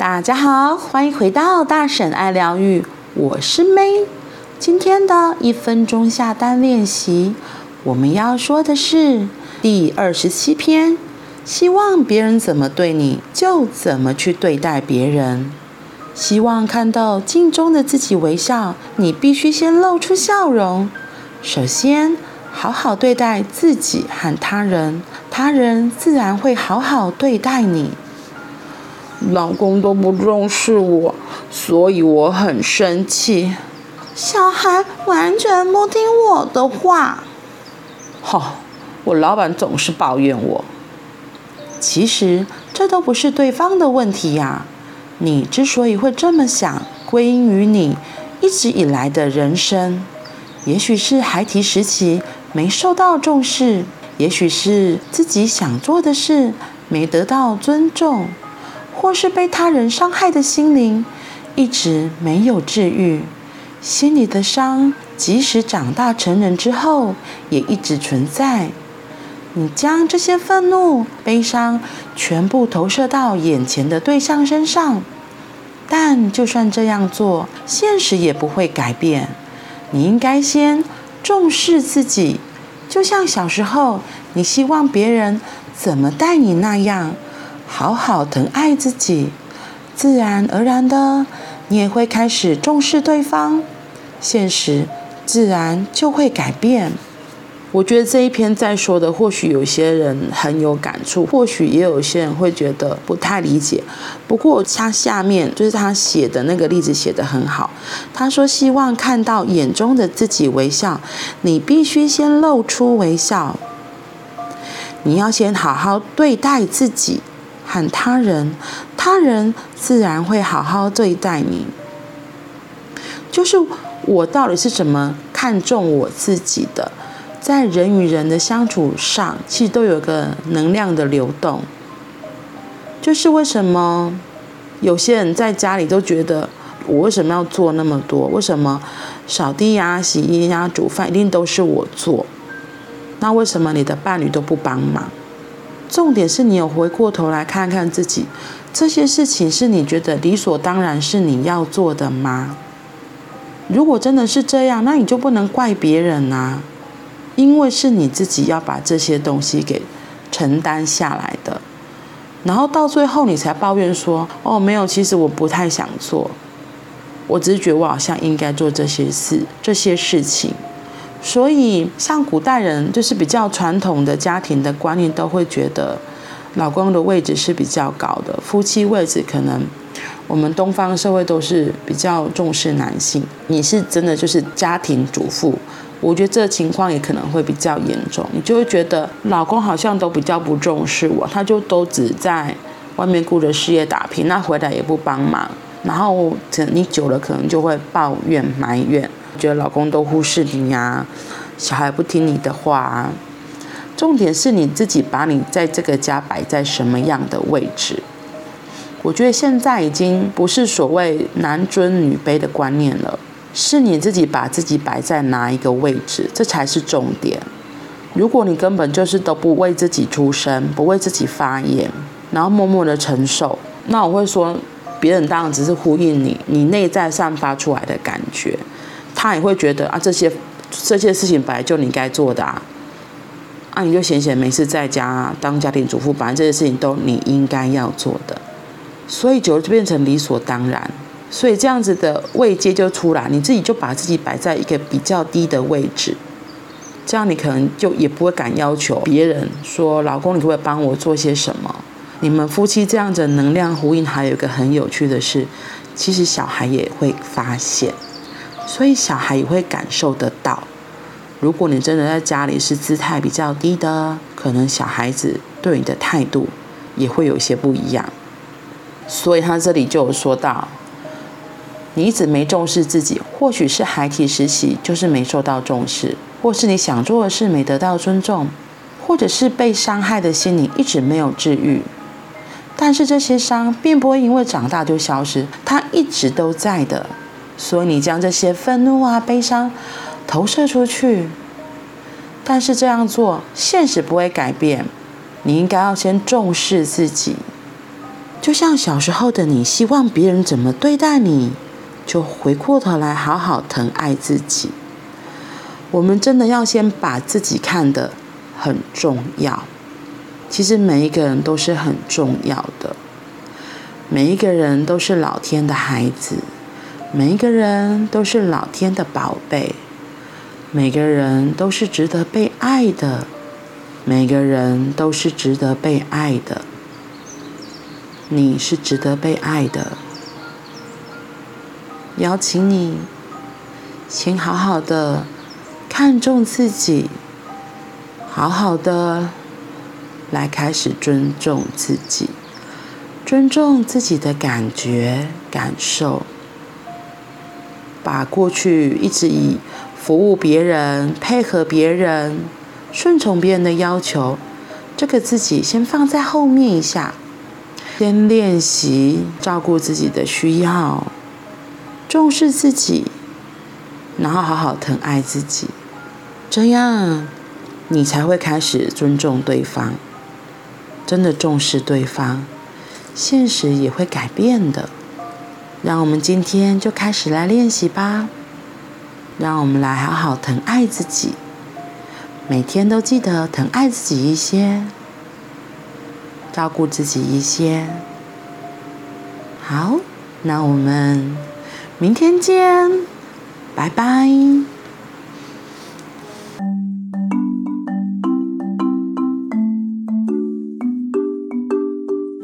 大家好，欢迎回到大婶爱疗愈，我是 May。今天的一分钟下单练习，我们要说的是第二十七篇：希望别人怎么对你，就怎么去对待别人。希望看到镜中的自己微笑，你必须先露出笑容。首先，好好对待自己和他人，他人自然会好好对待你。老公都不重视我，所以我很生气。小孩完全不听我的话。好、哦，我老板总是抱怨我。其实这都不是对方的问题呀。你之所以会这么想，归因于你一直以来的人生。也许是孩提时期没受到重视，也许是自己想做的事没得到尊重。或是被他人伤害的心灵，一直没有治愈，心里的伤，即使长大成人之后，也一直存在。你将这些愤怒、悲伤全部投射到眼前的对象身上，但就算这样做，现实也不会改变。你应该先重视自己，就像小时候你希望别人怎么待你那样。好好疼爱自己，自然而然的，你也会开始重视对方，现实自然就会改变。我觉得这一篇在说的，或许有些人很有感触，或许也有些人会觉得不太理解。不过他下面就是他写的那个例子写得很好，他说希望看到眼中的自己微笑，你必须先露出微笑，你要先好好对待自己。和他人，他人自然会好好对待你。就是我到底是怎么看重我自己的？在人与人的相处上，其实都有个能量的流动。就是为什么有些人在家里都觉得，我为什么要做那么多？为什么扫地呀、洗衣呀、煮饭一定都是我做？那为什么你的伴侣都不帮忙？重点是你有回过头来看看自己，这些事情是你觉得理所当然是你要做的吗？如果真的是这样，那你就不能怪别人啊，因为是你自己要把这些东西给承担下来的，然后到最后你才抱怨说：“哦，没有，其实我不太想做，我只是觉得我好像应该做这些事，这些事情。”所以，像古代人就是比较传统的家庭的观念，都会觉得老公的位置是比较高的。夫妻位置可能我们东方社会都是比较重视男性。你是真的就是家庭主妇，我觉得这情况也可能会比较严重。你就会觉得老公好像都比较不重视我，他就都只在外面顾着事业打拼，那回来也不帮忙。然后你久了可能就会抱怨埋怨。觉得老公都忽视你呀，小孩不听你的话啊。重点是你自己把你在这个家摆在什么样的位置？我觉得现在已经不是所谓男尊女卑的观念了，是你自己把自己摆在哪一个位置，这才是重点。如果你根本就是都不为自己出声，不为自己发言，然后默默的承受，那我会说，别人当然只是呼应你，你内在散发出来的感觉。他也会觉得啊，这些这些事情本来就你该做的啊，啊，你就闲闲没事在家当家庭主妇，本来这些事情都你应该要做的，所以久了就变成理所当然，所以这样子的位阶就出来，你自己就把自己摆在一个比较低的位置，这样你可能就也不会敢要求别人说，老公，你可不可以帮我做些什么？你们夫妻这样子能量呼应，还有一个很有趣的是，其实小孩也会发现。所以小孩也会感受得到。如果你真的在家里是姿态比较低的，可能小孩子对你的态度也会有些不一样。所以他这里就有说到，你一直没重视自己，或许是孩提时期就是没受到重视，或是你想做的事没得到尊重，或者是被伤害的心灵一直没有治愈。但是这些伤并不会因为长大就消失，它一直都在的。所以你将这些愤怒啊、悲伤投射出去，但是这样做现实不会改变。你应该要先重视自己，就像小时候的你，希望别人怎么对待你，就回过头来好好疼爱自己。我们真的要先把自己看得很重要。其实每一个人都是很重要的，每一个人都是老天的孩子，每一个人都是老天的宝贝，每个人都是值得被爱的，每个人都是值得被爱的。你是值得被爱的，邀请你先好好的看重自己，好好的来开始尊重自己，尊重自己的感觉感受，把过去一直以服务别人、配合别人、顺从别人的要求，这个自己先放在后面一下。先练习照顾自己的需要，重视自己，然后好好疼爱自己，这样你才会开始尊重对方，真的重视对方，现实也会改变的。让我们今天就开始来练习吧，让我们来好好疼爱自己，每天都记得疼爱自己一些。照顾自己一些，好，那我们明天见，拜拜。